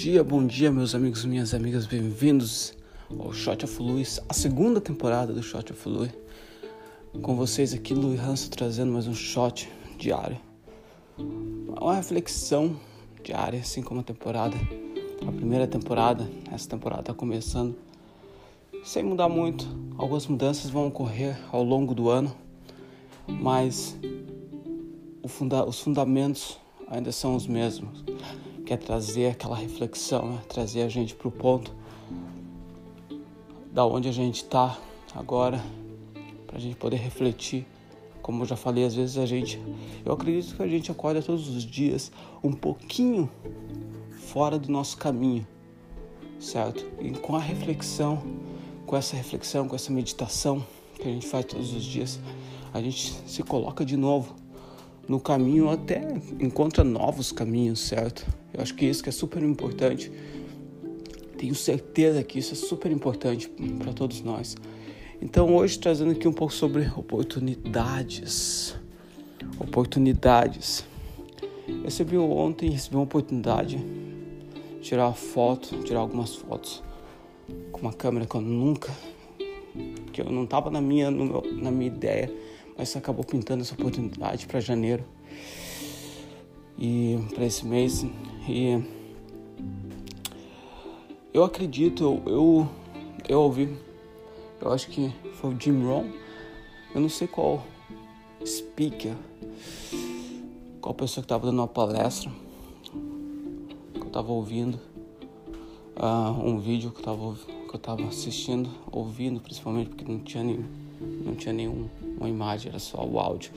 dia, bom dia, meus amigos e minhas amigas, bem-vindos ao Shot of Louis, a segunda temporada do Shot of Louis. Com vocês aqui, Louis Hanso, trazendo mais um shot diário. Uma reflexão diária, assim como a temporada, a primeira temporada, essa temporada está começando sem mudar muito. Algumas mudanças vão ocorrer ao longo do ano, mas funda os fundamentos ainda são os mesmos quer trazer aquela reflexão, né? trazer a gente para o ponto da onde a gente está agora, para a gente poder refletir. Como eu já falei, às vezes a gente, eu acredito que a gente acorda todos os dias um pouquinho fora do nosso caminho, certo? E com a reflexão, com essa reflexão, com essa meditação que a gente faz todos os dias, a gente se coloca de novo no caminho até encontra novos caminhos, certo? Eu acho que isso que é super importante. Tenho certeza que isso é super importante para todos nós. Então hoje trazendo aqui um pouco sobre oportunidades. Oportunidades. Eu recebi ontem, recebi uma oportunidade de tirar foto, tirar algumas fotos com uma câmera que eu nunca, que eu não estava na minha, meu, na minha ideia mas acabou pintando essa oportunidade para janeiro e para esse mês. E eu acredito, eu, eu, eu ouvi, eu acho que foi o Jim Rohn, eu não sei qual speaker, qual pessoa que estava dando uma palestra, que eu estava ouvindo, uh, um vídeo que eu estava que eu estava assistindo, ouvindo principalmente porque não tinha nenhum, não tinha nenhum uma imagem, era só o áudio.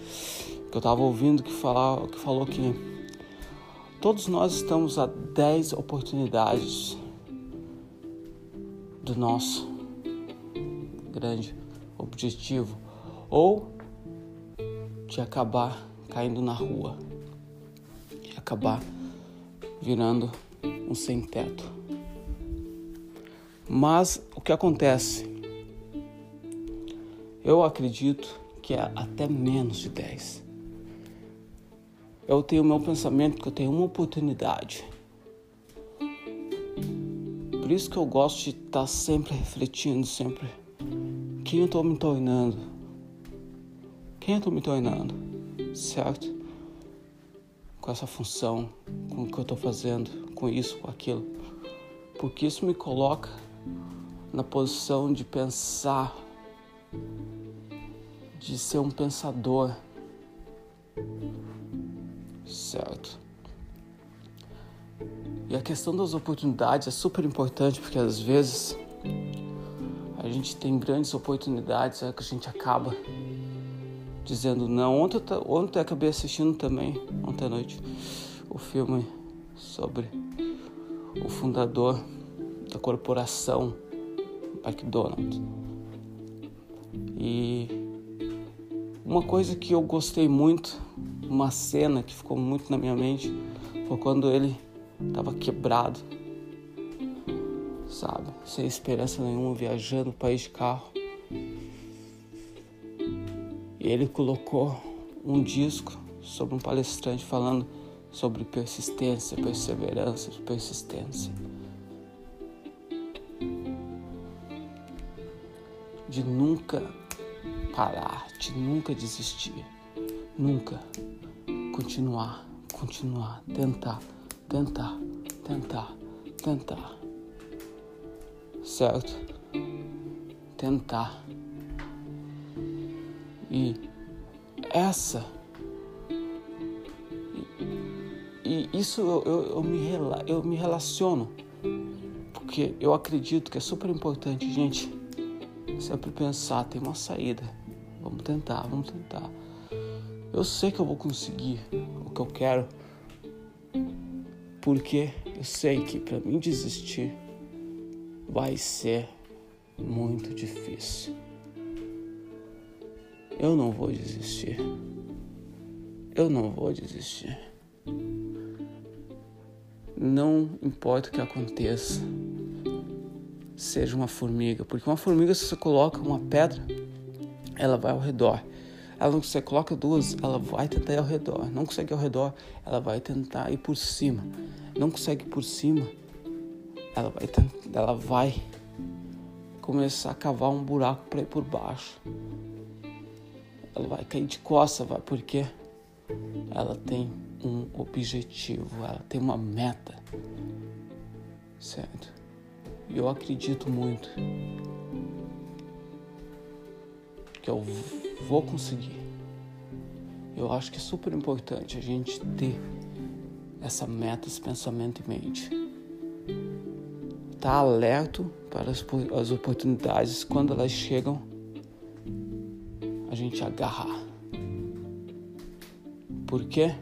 Que eu estava ouvindo que, que falou que todos nós estamos a 10 oportunidades do nosso grande objetivo ou de acabar caindo na rua, de acabar virando um sem teto. Mas o que acontece? Eu acredito que é até menos de 10. Eu tenho o meu pensamento que eu tenho uma oportunidade. Por isso que eu gosto de estar sempre refletindo, sempre quem eu estou me tornando. Quem eu estou me tornando, certo? Com essa função, com o que eu estou fazendo, com isso, com aquilo. Porque isso me coloca na posição de pensar de ser um pensador, certo? E a questão das oportunidades é super importante porque às vezes a gente tem grandes oportunidades é que a gente acaba dizendo não. Ontem eu, ontem eu acabei assistindo também, ontem à noite, o filme sobre o fundador da corporação McDonald's. E uma coisa que eu gostei muito, uma cena que ficou muito na minha mente, foi quando ele estava quebrado, sabe? Sem esperança nenhuma, viajando para país de carro. E ele colocou um disco sobre um palestrante falando sobre persistência, perseverança, persistência. De nunca parar, de nunca desistir, nunca continuar, continuar, tentar, tentar, tentar, tentar, certo? Tentar. E essa e, isso eu, eu, eu, me, eu me relaciono porque eu acredito que é super importante, gente, sempre pensar, tem uma saída. Vamos tentar, vamos tentar. Eu sei que eu vou conseguir o que eu quero, porque eu sei que para mim desistir vai ser muito difícil. Eu não vou desistir. Eu não vou desistir. Não importa o que aconteça, seja uma formiga, porque uma formiga, se você coloca uma pedra ela vai ao redor. Ela não consegue, coloca duas, ela vai tentar ir ao redor. Não consegue ir ao redor, ela vai tentar ir por cima. Não consegue ir por cima, ela vai, ela vai começar a cavar um buraco para ir por baixo. Ela vai cair de costa, vai, porque ela tem um objetivo, ela tem uma meta, certo? E eu acredito muito que eu vou conseguir. Eu acho que é super importante a gente ter essa meta, esse pensamento em mente. Estar tá alerto para as, as oportunidades quando elas chegam, a gente agarrar. Por quê?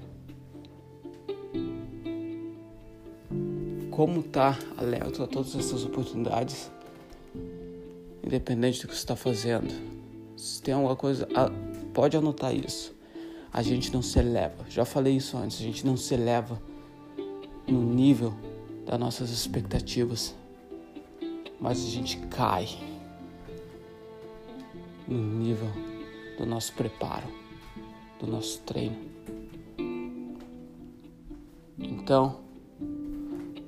Como estar tá alerta a todas essas oportunidades, independente do que você está fazendo. Se tem alguma coisa, pode anotar isso. A gente não se eleva. Já falei isso antes. A gente não se eleva no nível das nossas expectativas, mas a gente cai no nível do nosso preparo, do nosso treino. Então,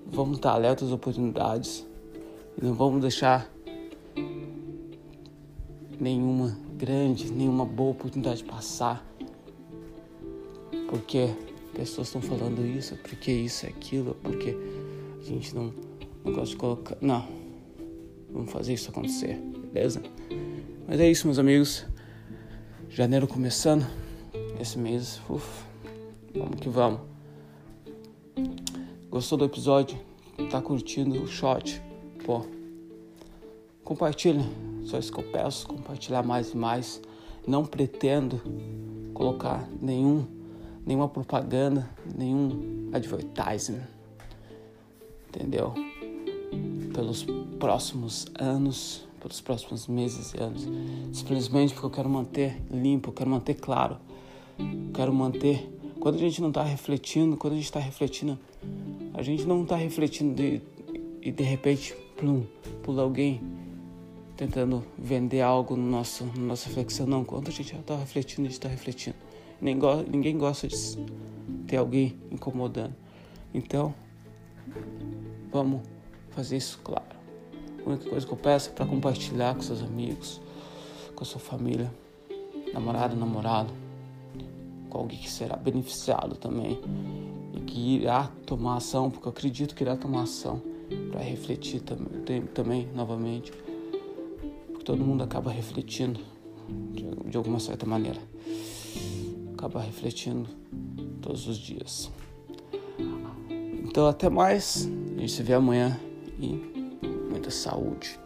vamos estar alerta às oportunidades e não vamos deixar nenhuma grande, nenhuma boa oportunidade passar, porque pessoas estão falando isso, porque isso é aquilo, porque a gente não, não gosta de colocar. Não, vamos fazer isso acontecer, beleza? Mas é isso, meus amigos. Janeiro começando, esse mês, uf, vamos que vamos. Gostou do episódio? Tá curtindo o shot? Pô, compartilha, só isso que eu peço, compartilhar mais e mais. Não pretendo colocar nenhum nenhuma propaganda, nenhum advertisement, entendeu? Pelos próximos anos, pelos próximos meses e anos, simplesmente porque eu quero manter limpo, eu quero manter claro, eu quero manter. Quando a gente não está refletindo, quando a gente está refletindo, a gente não está refletindo de, e de repente plum, pula alguém tentando vender algo no nosso, na nossa reflexão. Não, quando a gente já está refletindo, a gente está refletindo. Ninguém gosta de ter alguém incomodando. Então, vamos fazer isso claro. A única coisa que eu peço é para compartilhar com seus amigos, com a sua família, namorado, namorado, com alguém que será beneficiado também e que irá tomar ação, porque eu acredito que irá tomar ação para refletir também, também novamente, porque todo mundo acaba refletindo de, de alguma certa maneira acaba refletindo todos os dias. Então, até mais. A gente se vê amanhã e muita saúde.